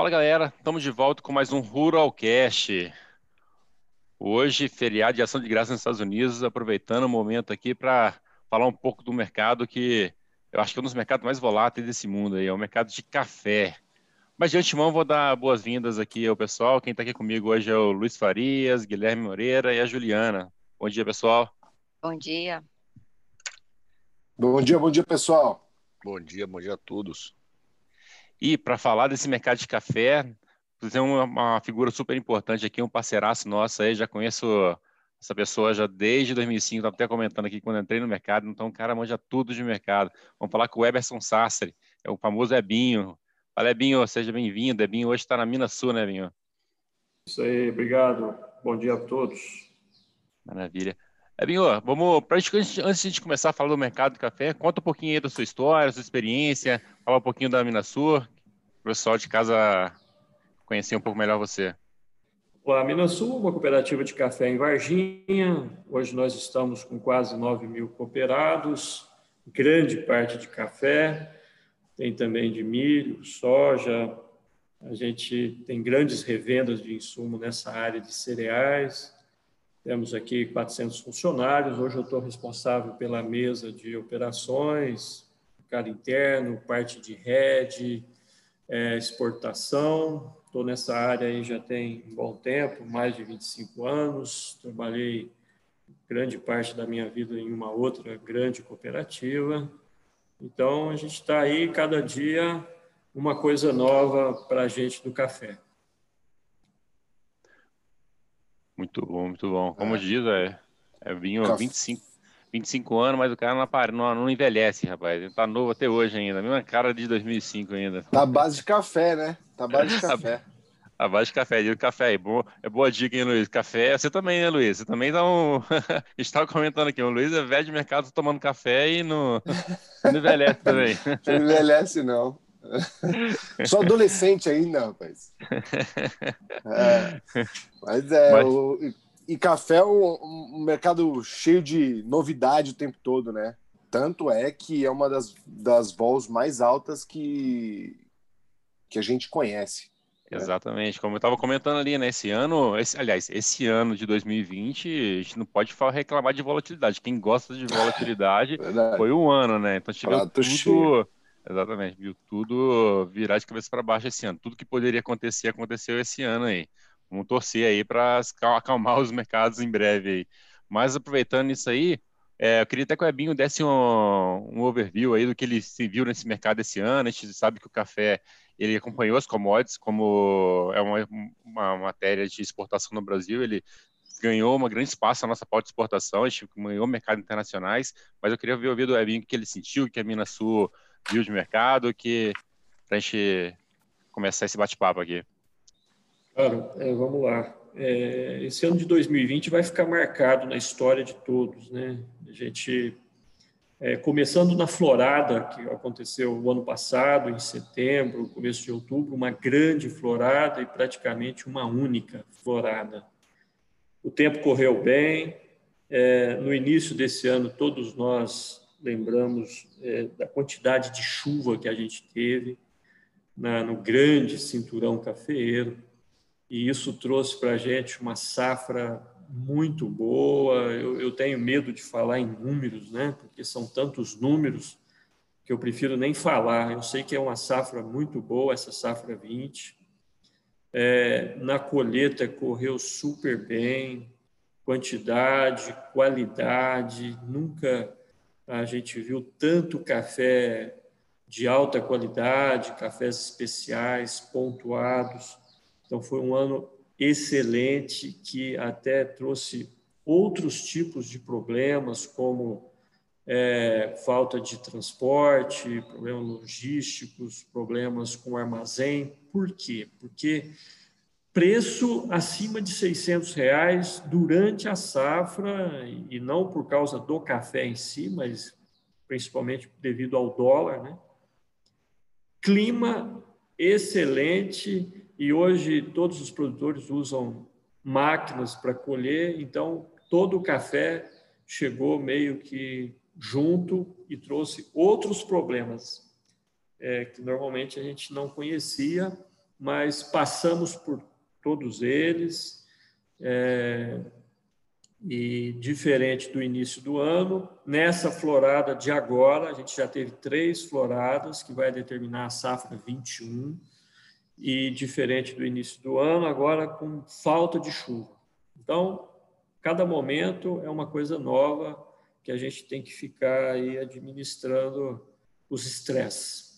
Fala galera, estamos de volta com mais um Ruralcast. Hoje, feriado de ação de graça nos Estados Unidos, aproveitando o momento aqui para falar um pouco do mercado que eu acho que é um dos mercados mais voláteis desse mundo aí, é o mercado de café. Mas de antemão vou dar boas-vindas aqui ao pessoal. Quem está aqui comigo hoje é o Luiz Farias, Guilherme Moreira e a Juliana. Bom dia, pessoal. Bom dia. Bom dia, bom dia, pessoal. Bom dia, bom dia a todos. E para falar desse mercado de café, tem uma, uma, figura super importante aqui, um parceiraço nosso aí, já conheço essa pessoa já desde 2005, estava até comentando aqui quando entrei no mercado, então o cara manja tudo de mercado. Vamos falar com o Eberson Sastre, é o famoso Ebinho. Fala, Ebinho, seja bem-vindo. Ebinho hoje está na Minas Sul, né, Ebinho? Isso aí, obrigado. Bom dia a todos. Maravilha. Ebinho, vamos, pra gente, antes de a gente começar a falar do mercado de café, conta um pouquinho aí da sua história, sua experiência, fala um pouquinho da Minas Sul, o pessoal de casa conhecer um pouco melhor você. A Minas Sul, uma cooperativa de café em Varginha. Hoje nós estamos com quase 9 mil cooperados, grande parte de café, tem também de milho, soja. A gente tem grandes revendas de insumo nessa área de cereais. Temos aqui 400 funcionários. Hoje eu estou responsável pela mesa de operações, mercado interno, parte de rede, é, exportação. Estou nessa área aí já tem um bom tempo, mais de 25 anos. Trabalhei grande parte da minha vida em uma outra grande cooperativa. Então, a gente está aí cada dia uma coisa nova para a gente do café. Muito bom, muito bom. Como é. diz, é, é vinho Café. 25, 25 anos, mas o cara não, não, não envelhece, rapaz. Ele tá novo até hoje ainda. Mesma cara de 2005 ainda. Tá base de café, né? Tá base de café. A base de café, de café aí. Boa, é boa dica, hein, Luiz? Café, você também, né, Luiz? Você também dá um. estava comentando aqui, o Luiz é velho de mercado tomando café e não, não envelhece também. Não envelhece, não. Sou adolescente ainda, rapaz. É, mas é. Mas... O, e café é um, um, mercado cheio de novidade o tempo todo, né? Tanto é que é uma das, das vols mais altas que, que a gente conhece. Né? Exatamente, como eu estava comentando ali, né? Esse ano, esse, aliás, esse ano de 2020, a gente não pode falar, reclamar de volatilidade. Quem gosta de volatilidade foi um ano, né? Então tivemos tudo. Cheio. Exatamente, viu tudo virar de cabeça para baixo esse ano. Tudo que poderia acontecer aconteceu esse ano aí. Vamos torcer aí para acalmar os mercados em breve aí. Mas aproveitando isso aí, é, eu queria até que o Ebinho desse um, um, overview aí do que ele se viu nesse mercado esse ano. A gente sabe que o café ele acompanhou as commodities, como é uma, uma matéria de exportação no Brasil, ele ganhou uma grande espaço na nossa pauta de exportação, a gente ganhou mercados internacionais, mas eu queria ver o do Ebinho o que ele sentiu, o que a Minas Sul viu de mercado, que para a gente começar esse bate-papo aqui. Claro, é, vamos lá. É, esse ano de 2020 vai ficar marcado na história de todos, né? A gente, é, começando na florada, que aconteceu o ano passado, em setembro, começo de outubro, uma grande florada e praticamente uma única florada. O tempo correu bem. É, no início desse ano, todos nós lembramos é, da quantidade de chuva que a gente teve na, no grande cinturão cafeeiro e isso trouxe para a gente uma safra muito boa. Eu, eu, tenho medo de falar em números, né? Porque são tantos números que eu prefiro nem falar. Eu sei que é uma safra muito boa, essa safra 20. É, na colheita correu super bem, quantidade, qualidade. Nunca a gente viu tanto café de alta qualidade, cafés especiais, pontuados. Então, foi um ano excelente que até trouxe outros tipos de problemas, como é, falta de transporte, problemas logísticos, problemas com armazém. Por quê? Porque preço acima de 600 reais durante a safra, e não por causa do café em si, mas principalmente devido ao dólar, né? Clima excelente, e hoje todos os produtores usam máquinas para colher, então todo o café chegou meio que junto e trouxe outros problemas é, que normalmente a gente não conhecia mas passamos por todos eles. É, e diferente do início do ano, nessa florada de agora, a gente já teve três floradas que vai determinar a safra 21, e diferente do início do ano, agora com falta de chuva. Então, cada momento é uma coisa nova que a gente tem que ficar aí administrando os estresses.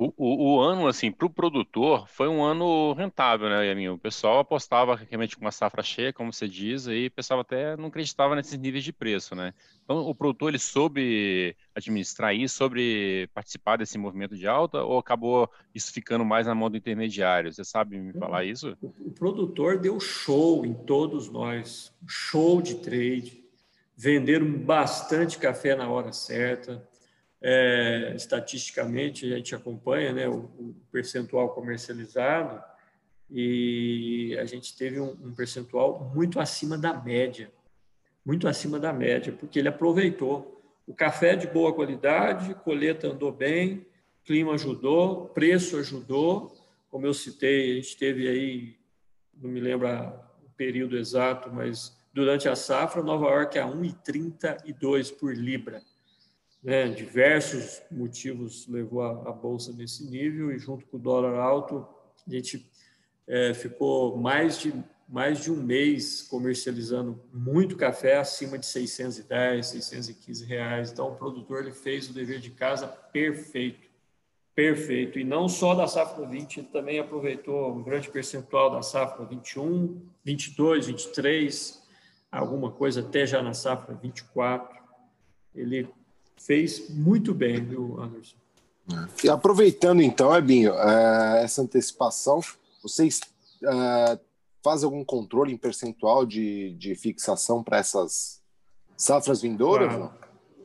O, o, o, ano, assim, para o produtor, foi um ano rentável, né, Yamin? O pessoal apostava realmente com uma safra cheia, como você diz, e o pessoal até não acreditava nesses níveis de preço, né? Então, o produtor, ele soube administrar isso, soube participar desse movimento de alta, ou acabou isso ficando mais na mão do intermediário? Você sabe me falar isso? O, o produtor deu show em todos nós, show de trade, venderam bastante café na hora certa, é, estatisticamente a gente acompanha né, o, o, percentual comercializado e a gente teve um, um, percentual muito acima da média, muito acima da média, porque ele aproveitou. O café de boa qualidade, colheita andou bem, clima ajudou, preço ajudou, como eu citei, a gente teve aí, não me lembro o período exato, mas durante a safra, Nova York a 1,32 por libra né, diversos motivos levou a, a, bolsa nesse nível e junto com o dólar alto a gente é, ficou mais de mais de um mês comercializando muito café acima de 610, 615 reais. Então o produtor ele fez o dever de casa perfeito, perfeito. E não só da safra 20, ele também aproveitou um grande percentual da safra 21, 22, 23, alguma coisa até já na safra 24. Ele fez muito bem, viu, Anderson? E aproveitando então, Ebinho, é, essa antecipação, vocês é, fazem algum controle em percentual de, de fixação para essas safras vindouras? Claro,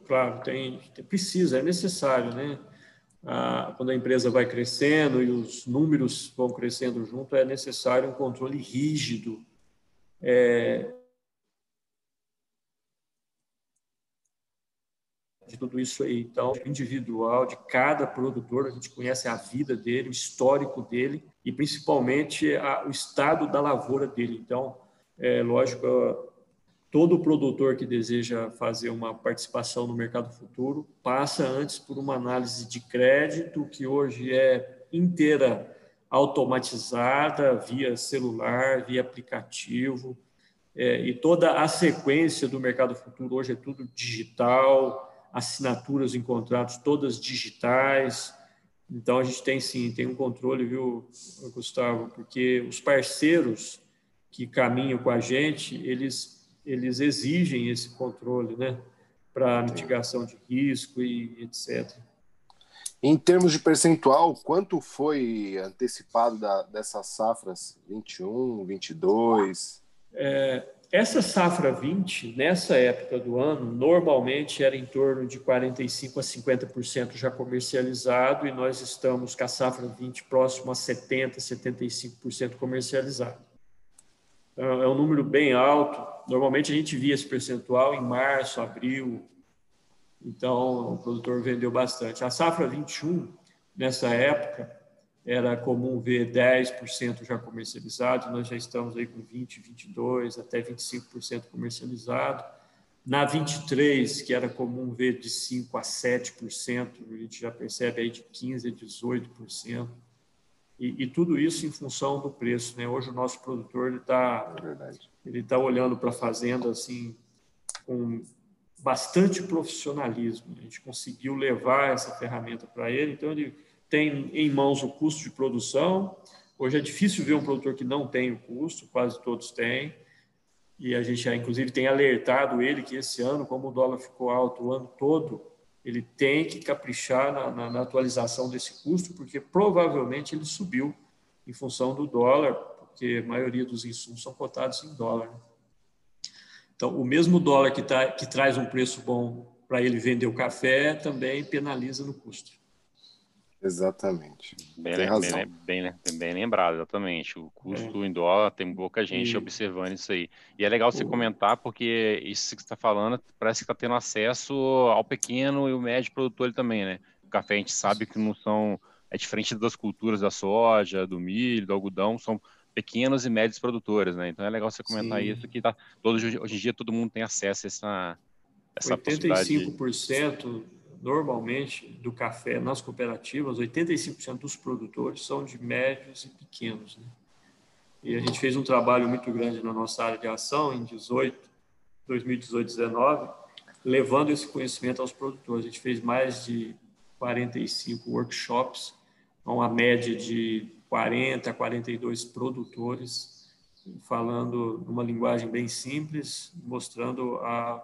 claro tem, precisa, é necessário, né? quando a empresa vai crescendo e os números vão crescendo junto, é necessário um controle rígido. É, de tudo isso aí. Então, individual de cada produtor, a gente conhece a vida dele, o histórico dele e principalmente a, o estado da lavoura dele. Então, é lógico, todo produtor que deseja fazer uma participação no mercado futuro passa antes por uma análise de crédito que hoje é inteira automatizada via celular, via aplicativo. É, e toda a sequência do mercado futuro hoje é tudo digital, assinaturas em contratos todas digitais. Então a gente tem sim, tem um controle, viu, Gustavo? Porque os parceiros que caminham com a gente, eles eles exigem esse controle, né, para mitigação de risco e etc. Em termos de percentual, quanto foi antecipado da, dessas safras 21, 22? É, essa safra 20, nessa época do ano, normalmente era em torno de 45% a 50% já comercializado, e nós estamos com a safra 20 próximo a 70%, 75% comercializado. Então, é um número bem alto. Normalmente a gente via esse percentual em março, abril, então o produtor vendeu bastante. A safra 21, nessa época, era comum ver 10% já comercializado, nós já estamos aí com 20, 22, até 25% comercializado. Na 23, que era comum ver de 5 a 7%, a gente já percebe aí de 15 a 18%. E, e tudo isso em função do preço, né? Hoje o nosso produtor ele está é ele tá olhando para a fazenda assim com bastante profissionalismo. A gente conseguiu levar essa ferramenta para ele, então ele tem em mãos o custo de produção. Hoje é difícil ver um produtor que não tem o custo, quase todos têm. E a gente já, inclusive, tem alertado ele que esse ano, como o dólar ficou alto o ano todo, ele tem que caprichar na, na, na atualização desse custo, porque provavelmente ele subiu em função do dólar, porque a maioria dos insumos são cotados em dólar. Né? Então, o mesmo dólar que, tá, que traz um preço bom para ele vender o café também penaliza no custo. Exatamente. Bem, tem razão. Bem, bem, bem, lembrado, exatamente. O custo é. em dólar, tem pouca gente e... observando isso aí. E é legal você comentar, porque isso que você está falando parece que está tendo acesso ao pequeno e o médio produtor também, né? O café a gente sabe que não são é diferente das culturas da soja, do milho, do algodão, são pequenos e médios produtores, né? Então é legal você comentar Sim. isso, que tá, todo, hoje em dia todo mundo tem acesso a essa, essa 85% normalmente do café nas cooperativas, 85% dos produtores são de médios e pequenos, né? E a gente fez um trabalho muito grande na nossa área de ação em 18, 2018, 19, levando esse conhecimento aos produtores. A gente fez mais de 45 workshops, uma média de 40 a 42 produtores, falando numa linguagem bem simples, mostrando a,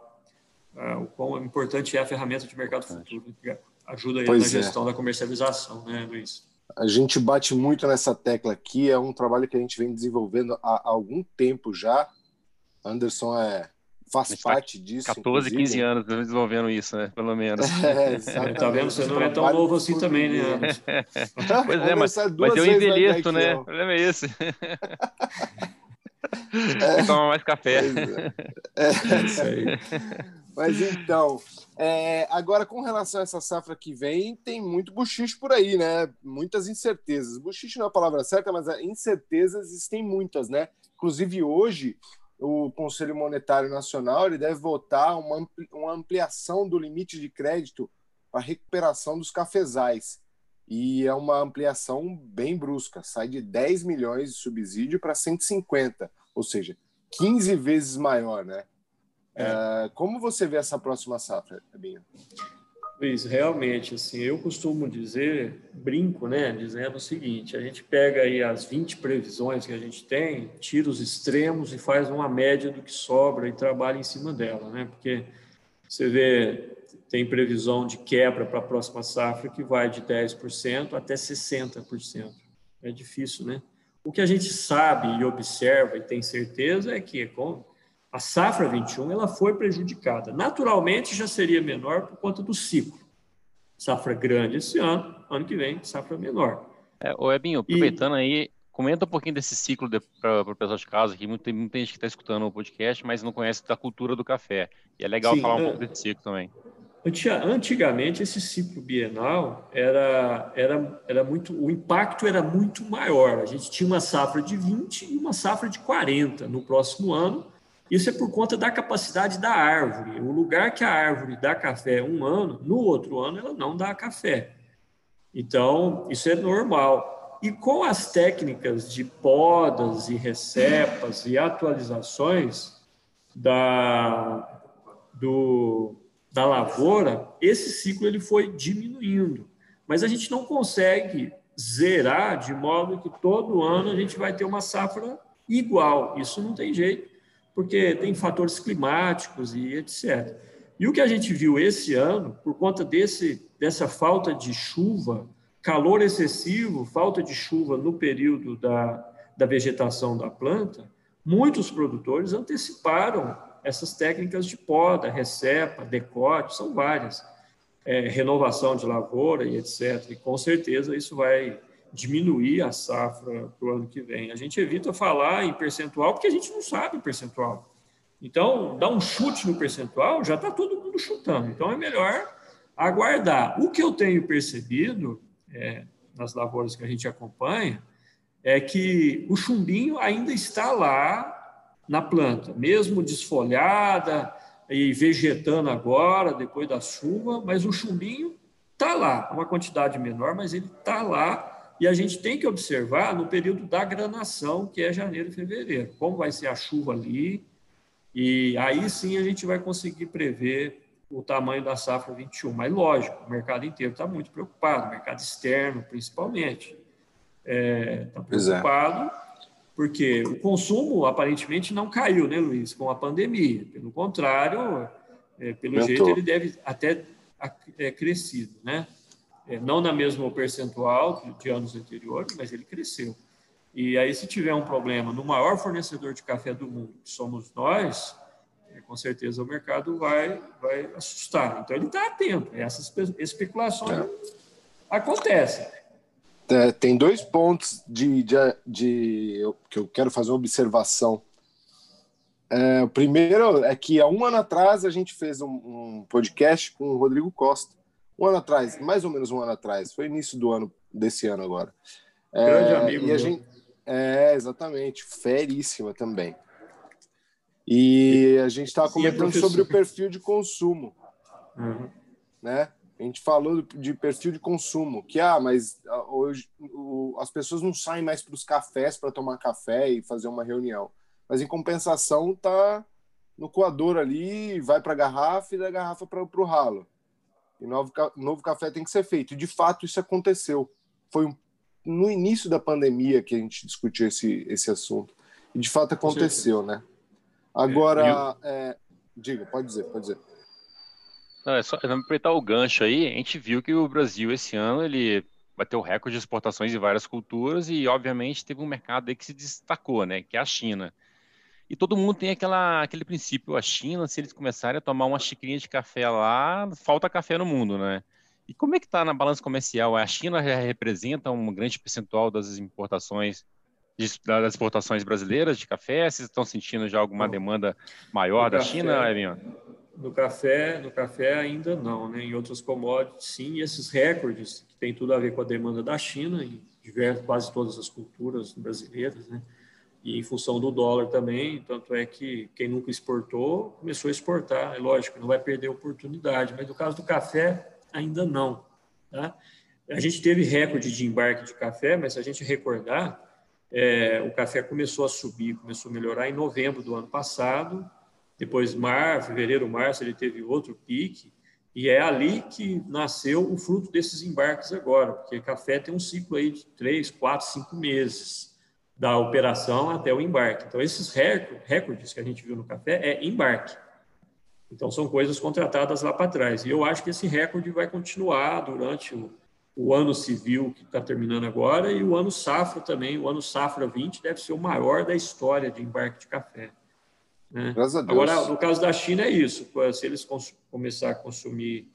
o quão importante é a ferramenta de mercado futuro, que ajuda na é. gestão da comercialização, né, Luiz? A gente bate muito nessa tecla aqui, é um trabalho que a gente vem desenvolvendo há algum tempo já. Anderson é faz parte disso. 14, inclusive. 15 anos desenvolvendo isso, né? Pelo menos. É, tá vendo? Você não é tão novo assim também, né? pois é, mas, mas eu envelheço, né? O problema é esse. É, Toma mais café. É. é, isso aí. Mas então, é, agora com relação a essa safra que vem, tem muito buchicho por aí, né? Muitas incertezas. Buchicho não é a palavra certa, mas incertezas existem muitas, né? Inclusive hoje, o Conselho Monetário Nacional ele deve votar uma ampliação do limite de crédito para recuperação dos cafezais. E é uma ampliação bem brusca, sai de 10 milhões de subsídio para 150, ou seja, 15 vezes maior, né? É. Uh, como você vê essa próxima safra, Binho? Luiz, realmente, assim, eu costumo dizer, brinco, né, dizendo o seguinte, a gente pega aí as 20 previsões que a gente tem, tira os extremos e faz uma média do que sobra e trabalha em cima dela, né, porque você vê, tem previsão de quebra para a próxima safra que vai de 10% até 60%. É difícil, né? O que a gente sabe e observa e tem certeza é que com a safra 21 ela foi prejudicada. Naturalmente já seria menor por conta do ciclo. Safra grande esse ano, ano que vem, safra menor. É, o Ebinho, aproveitando e... aí, comenta um pouquinho desse ciclo de, para o pessoal de casa, que muita, muita gente que está escutando o podcast, mas não conhece da cultura do café. E é legal Sim, falar um é... pouco desse ciclo também. Antigamente esse ciclo bienal era, era, era muito, o impacto era muito maior. A gente tinha uma safra de 20 e uma safra de 40 no próximo ano, isso é por conta da capacidade da árvore. O lugar que a árvore dá café um ano, no outro ano ela não dá café. Então, isso é normal. E com as técnicas de podas e recepas e atualizações da, do, da lavoura, esse ciclo ele foi diminuindo. Mas a gente não consegue zerar de modo que todo ano a gente vai ter uma safra igual. Isso não tem jeito porque tem fatores climáticos e etc. E o que a gente viu esse ano, por conta desse, dessa falta de chuva, calor excessivo, falta de chuva no período da, da vegetação da planta, muitos produtores anteciparam essas técnicas de poda, recepa, decote, são várias, é, renovação de lavoura e etc. E com certeza isso vai diminuir a safra para o ano que vem. A gente evita falar em percentual porque a gente não sabe o percentual. Então, dar um chute no percentual, já está todo mundo chutando. Então, é melhor aguardar. O que eu tenho percebido é, nas lavouras que a gente acompanha é que o chumbinho ainda está lá na planta, mesmo desfolhada e vegetando agora, depois da chuva, mas o chumbinho está lá, uma quantidade menor, mas ele está lá e a gente tem que observar no período da granação, que é janeiro e fevereiro, como vai ser a chuva ali, e aí sim a gente vai conseguir prever o tamanho da safra 21. Mas, lógico, o mercado inteiro está muito preocupado, o mercado externo principalmente. Está é, é. preocupado, é. porque o consumo aparentemente não caiu, né, Luiz, com a pandemia. Pelo contrário, é, pelo jeito, ele deve até é, crescido, né? É, não na mesma percentual de anos anteriores, mas ele cresceu. E aí, se tiver um problema no maior fornecedor de café do mundo, que somos nós, é, com certeza o mercado vai, vai assustar. Então, ele está atento. Essas especulações é. acontecem. É, tem dois pontos de, de, de, que eu quero fazer uma observação. É, o primeiro é que há um ano atrás a gente fez um, um podcast com o Rodrigo Costa um ano atrás, mais ou menos um ano atrás, foi início do ano, desse ano agora. Grande é, amigo. E a gente, é, exatamente, feríssima também. E a gente estava comentando sobre o perfil de consumo. Uhum. Né? A gente falou de perfil de consumo, que ah, mas ah, hoje o, as pessoas não saem mais para os cafés para tomar café e fazer uma reunião. Mas em compensação tá no coador ali, vai para a garrafa e da garrafa para o ralo. E novo, novo café tem que ser feito. E de fato isso aconteceu. Foi um, no início da pandemia que a gente discutiu esse, esse assunto. E de fato aconteceu, né? Agora, é, diga, pode dizer, pode dizer. Não, é só aproveitar o gancho aí. A gente viu que o Brasil esse ano ele bateu o recorde de exportações de várias culturas e, obviamente, teve um mercado aí que se destacou, né? Que é a China. E todo mundo tem aquela, aquele princípio, a China, se eles começarem a tomar uma xicrinha de café lá, falta café no mundo, né? E como é que está na balança comercial? A China já representa um grande percentual das importações das exportações brasileiras de café? Vocês estão sentindo já alguma demanda maior da café, China, Evinho? No café, no café ainda não, né? Em outras commodities, sim. Esses recordes que tem tudo a ver com a demanda da China em diversas, quase todas as culturas brasileiras, né? E em função do dólar também, tanto é que quem nunca exportou começou a exportar. É lógico, não vai perder a oportunidade, mas no caso do café, ainda não. Tá? A gente teve recorde de embarque de café, mas se a gente recordar, é, o café começou a subir, começou a melhorar em novembro do ano passado, depois, março, fevereiro, março, ele teve outro pique, e é ali que nasceu o fruto desses embarques agora, porque café tem um ciclo aí de três, quatro, cinco meses da operação até o embarque. Então, esses recordes que a gente viu no café é embarque. Então, são coisas contratadas lá para trás. E eu acho que esse recorde vai continuar durante o, o ano civil que está terminando agora e o ano safra também. O ano safra 20 deve ser o maior da história de embarque de café. Né? Agora, no caso da China, é isso. Se eles começar a consumir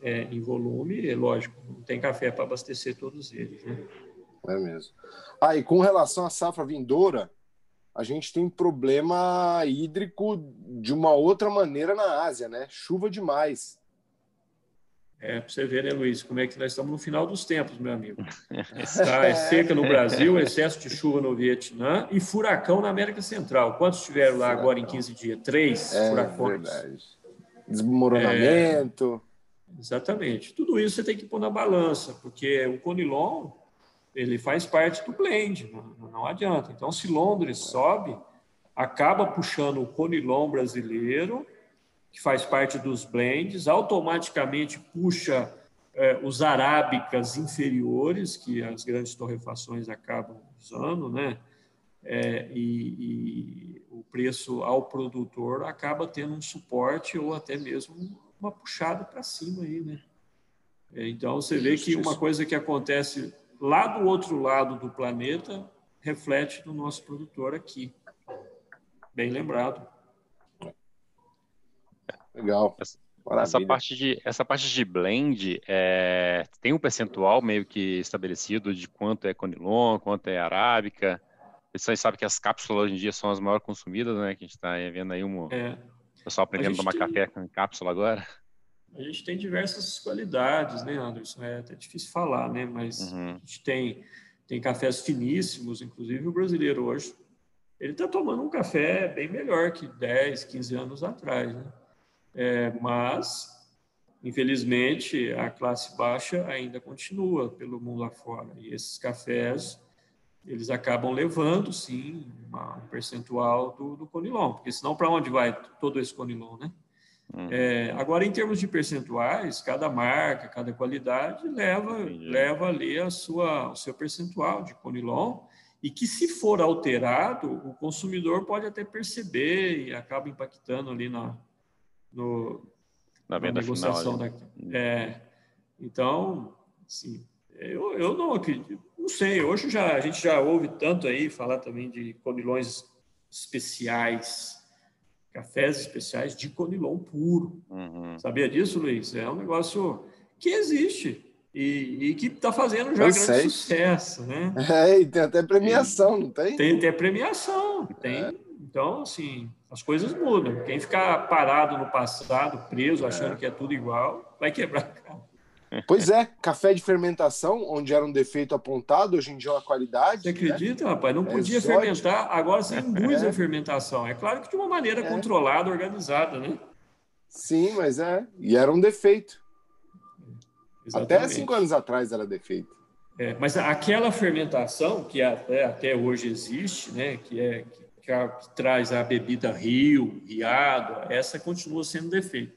é, em volume, é lógico, não tem café para abastecer todos eles. Né? É mesmo. Ah, e com relação à safra vindoura, a gente tem problema hídrico de uma outra maneira na Ásia, né? Chuva demais. É, para você ver, né, Luiz, como é que nós estamos no final dos tempos, meu amigo. Está, é seca no Brasil, excesso de chuva no Vietnã e furacão na América Central. Quantos tiveram lá agora em 15 dias? Três é, furacões. Verdade. Desmoronamento. É, exatamente. Tudo isso você tem que pôr na balança, porque o Conilon ele faz parte do blend, não, não adianta. Então, se Londres sobe, acaba puxando o Conilon brasileiro que faz parte dos blends, automaticamente puxa é, os arábicas inferiores, que as grandes torrefações acabam usando, né? É, e, e, o preço ao produtor acaba tendo um suporte ou até mesmo uma puxada para cima aí, né? É, então você vê que uma coisa que acontece lá do outro lado do planeta reflete no nosso produtor aqui. Bem lembrado. Legal. Essa, essa, parte de essa parte de blend é, tem um percentual meio que estabelecido de quanto é Conilon, quanto é arábica. Vocês sabem que as cápsulas hoje em dia são as maiores consumidas, né? Que a gente está vendo aí um é. pessoal aprendendo a tomar tem... café com cápsula agora. A gente tem diversas qualidades, né, Anderson? É até difícil falar, né? Mas uhum. a gente tem, tem cafés finíssimos, inclusive o brasileiro hoje. Ele está tomando um café bem melhor que 10, 15 anos atrás, né? É, mas, infelizmente, a classe baixa ainda continua pelo mundo afora. E esses cafés, eles acabam levando, sim, uma, um percentual do, do conilon, porque senão para onde vai todo esse conilon, né? Uhum. É, agora, em termos de percentuais, cada marca, cada qualidade leva, leva ali a sua, o seu percentual de conilon e que, se for alterado, o consumidor pode até perceber e acaba impactando ali na, no, na, venda na negociação final, da, é, então, assim, eu, eu não acredito, não sei, hoje já, a gente já ouve tanto aí falar também de conilões especiais, cafés especiais de conilon puro. Uhum. Sabia disso, Luiz? É um negócio que existe e, e que está fazendo já eu grande sei. sucesso, né? É, e tem até premiação, não tem? Tem até premiação, tem. É. Então, assim, as coisas mudam. Quem ficar parado no passado, preso, achando é. que é tudo igual, vai quebrar a cara. Pois é, café de fermentação, onde era um defeito apontado, hoje em dia é uma qualidade. Você acredita, né? rapaz? Não é podia fermentar, agora você induz é. a fermentação. É claro que de uma maneira é. controlada, organizada, né? Sim, mas é. E era um defeito. Exatamente. Até cinco anos atrás era defeito. É, mas aquela fermentação que até, até hoje existe, né, que, é, que, que traz a bebida rio, riado, essa continua sendo defeito.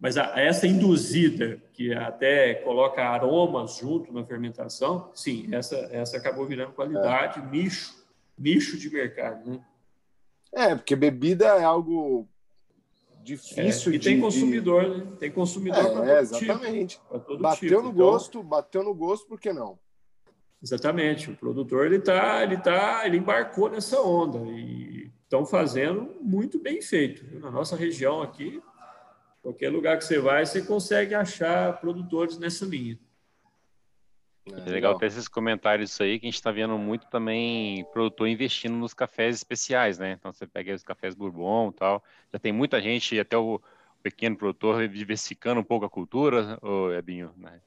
Mas a, essa induzida, que até coloca aromas junto na fermentação, sim, essa, essa acabou virando qualidade, é. nicho, nicho de mercado. Né? É, porque bebida é algo difícil é, e de... tem consumidor, né? Tem consumidor é, para todo exatamente. Tipo, bateu tipo. no então, gosto, bateu no gosto, por que não? Exatamente. O produtor ele tá, ele tá, ele embarcou nessa onda e estão fazendo muito bem feito. Na nossa região aqui, Qualquer lugar que você vai, você consegue achar produtores nessa linha. É, é legal ter esses comentários aí, que a gente está vendo muito também produtor investindo nos cafés especiais, né? Então você pega os cafés bourbon e tal. Já tem muita gente, até o pequeno produtor, diversificando um pouco a cultura, ou Ebinho, né?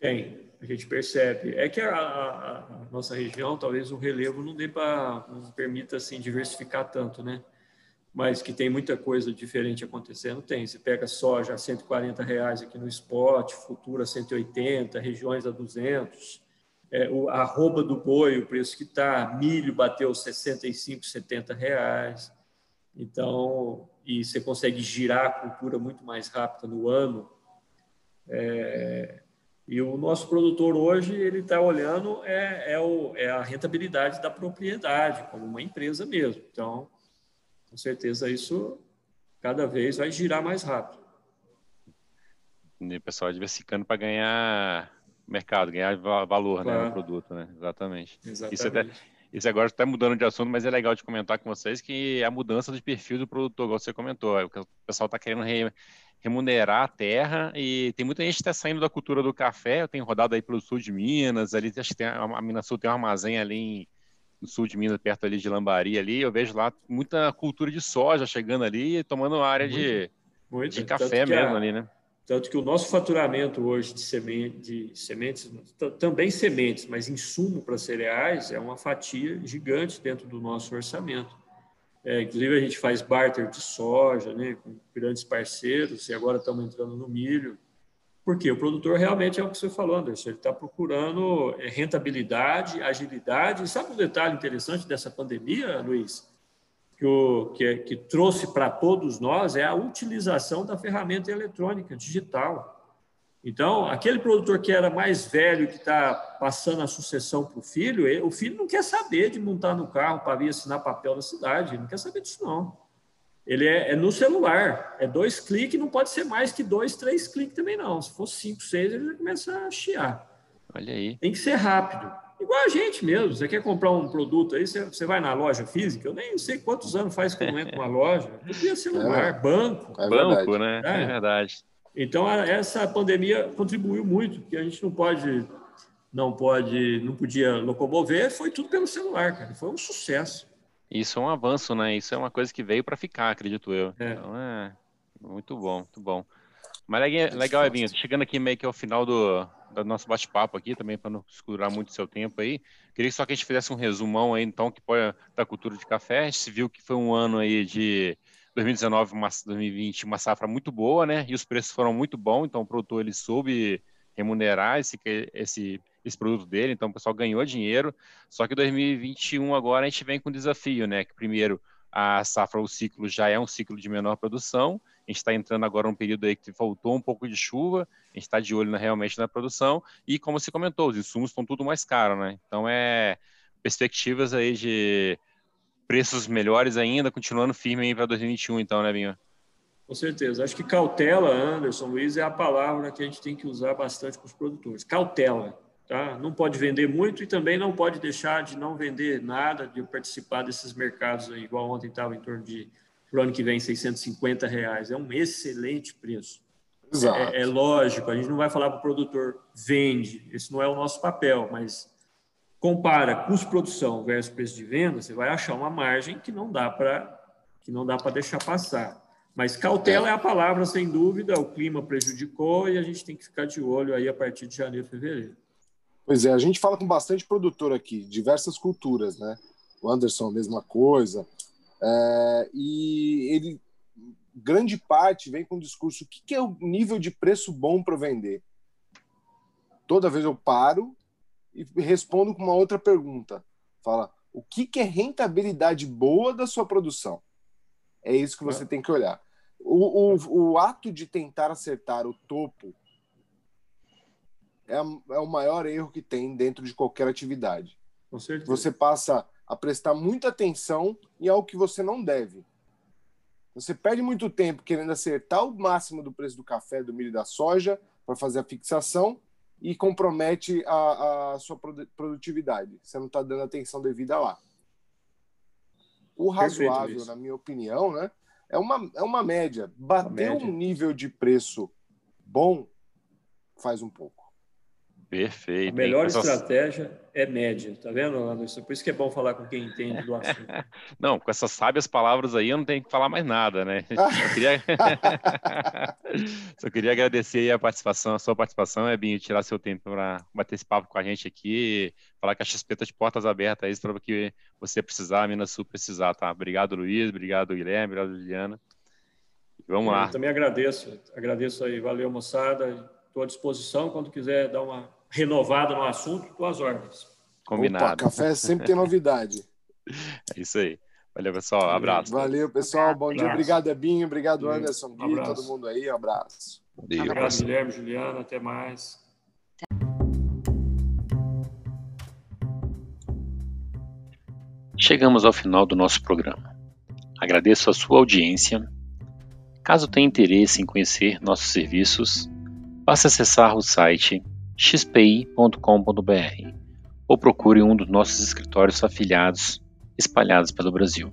Tem, a gente percebe. É que a, a, a nossa região, talvez o relevo não dê para, não permita assim diversificar tanto, né? Mas que tem muita coisa diferente acontecendo, tem. Você pega soja a 140 reais aqui no spot, futura 180, regiões a 200. É, o, a arroba do boi, o preço que está, milho bateu 65, 70 reais. Então, e você consegue girar a cultura muito mais rápida no ano. É, e o nosso produtor hoje, ele está olhando é, é, o, é a rentabilidade da propriedade, como uma empresa mesmo. Então, com certeza isso cada vez vai girar mais rápido. E o pessoal diversificando para ganhar mercado, ganhar valor claro. né, no produto, né? Exatamente. Exatamente. Isso, até, isso agora está mudando de assunto, mas é legal de comentar com vocês que a mudança de perfil do produtor, igual você comentou, é o pessoal está querendo re, remunerar a terra e tem muita gente que está saindo da cultura do café, eu tenho rodado aí pelo sul de Minas, ali acho que tem, a Minas Sul tem um armazém ali em no sul de Minas, perto ali de Lambari, ali, eu vejo lá muita cultura de soja chegando ali, tomando área muito, de, muito. de café mesmo a, ali, né? Tanto que o nosso faturamento hoje de, semente, de sementes, também sementes, mas insumo para cereais, é uma fatia gigante dentro do nosso orçamento. É, inclusive, a gente faz barter de soja, né, com grandes parceiros, e agora estamos entrando no milho. Porque o produtor realmente é o que você falou, Anderson, ele está procurando é, rentabilidade, agilidade. E sabe um detalhe interessante dessa pandemia, Luiz? Que, o, que, que trouxe para todos nós é a utilização da ferramenta eletrônica, digital. Então, aquele produtor que era mais velho, que está passando a sucessão para o filho, o filho não quer saber de montar no carro para vir assinar papel na cidade, ele não quer saber disso, não ele é, é, no celular. É dois cliques, não pode ser mais que dois, três cliques também não. Se for cinco, seis, ele já começa a chiar. Olha aí. Tem que ser rápido. Igual a gente mesmo. Você quer comprar um produto aí, você, você vai na loja física, eu nem sei quantos anos faz que eu não entro numa loja. Podia celular, é, banco. É banco, né? É. é verdade. Então, essa pandemia contribuiu muito, porque a gente não pode, não pode, não podia locomover, foi tudo pelo celular, cara. Foi um sucesso. Isso é um avanço, né? Isso é uma coisa que veio para ficar, acredito eu. É. Então é muito bom, muito bom. Mas legal, Evinho, chegando aqui meio que ao final do, do nosso bate-papo aqui, também para não escurar muito seu tempo aí, queria só que a gente fizesse um resumão aí, então, que pode da cultura de café. A gente viu que foi um ano aí de 2019, uma, 2020, uma safra muito boa, né? E os preços foram muito bons, então o produtor ele soube remunerar esse, esse esse produto dele, então o pessoal ganhou dinheiro. Só que 2021 agora a gente vem com um desafio, né? Que primeiro a safra, o ciclo já é um ciclo de menor produção. A gente está entrando agora num período aí que faltou um pouco de chuva, a gente está de olho na, realmente na produção, e como você comentou, os insumos estão tudo mais caros, né? Então é perspectivas aí de preços melhores ainda, continuando firme para 2021, então, né, Vinho? Com certeza. Acho que cautela, Anderson Luiz, é a palavra que a gente tem que usar bastante com os produtores. Cautela. Tá? Não pode vender muito e também não pode deixar de não vender nada, de participar desses mercados aí, igual ontem estava em torno de, para o ano que vem, 650 reais. É um excelente preço. Exato. É, é lógico, a gente não vai falar para o produtor, vende, esse não é o nosso papel, mas compara custo-produção versus preço de venda, você vai achar uma margem que não dá para que não dá para deixar passar. Mas cautela é. é a palavra, sem dúvida. O clima prejudicou e a gente tem que ficar de olho aí a partir de janeiro, fevereiro. Pois é, a gente fala com bastante produtor aqui, diversas culturas, né? O Anderson, a mesma coisa. É, e ele, grande parte, vem com o discurso: o que, que é o nível de preço bom para vender? Toda vez eu paro e respondo com uma outra pergunta. Fala: o que, que é rentabilidade boa da sua produção? É isso que você é. tem que olhar. O, o, o ato de tentar acertar o topo é, é o maior erro que tem dentro de qualquer atividade. Com certeza. Você passa a prestar muita atenção em algo que você não deve. Você perde muito tempo querendo acertar o máximo do preço do café, do milho e da soja para fazer a fixação e compromete a, a sua produtividade. Você não está dando atenção devida lá. O razoável, na minha opinião, né, é uma, é uma média. Bater média. um nível de preço bom faz um pouco. Perfeito. A melhor estratégia é média, tá vendo, Anderson? Por isso que é bom falar com quem entende do assunto. não, com essas sábias palavras aí eu não tenho que falar mais nada, né? Só queria, Só queria agradecer a participação, a sua participação, Ebinho, tirar seu tempo para bater esse papo com a gente aqui, falar que a XP está de portas abertas para o que você precisar, a Minas Sul precisar, tá? Obrigado, Luiz, obrigado, Guilherme, obrigado, Juliana. Vamos eu lá. Eu também agradeço, agradeço aí, valeu, moçada. Estou à disposição quando quiser dar uma renovada no assunto, tuas ordens. Combinado. Opa, café sempre tem novidade. é isso aí. Valeu, pessoal. Abraço. Valeu, pessoal. Bom dia. Obrigado, Ebinho. Obrigado, Anderson, Gui, todo mundo aí. Abraço. Obrigado, Guilherme, Juliana. Até mais. Chegamos ao final do nosso programa. Agradeço a sua audiência. Caso tenha interesse em conhecer nossos serviços, basta acessar o site xpi.com.br ou procure um dos nossos escritórios afiliados espalhados pelo Brasil.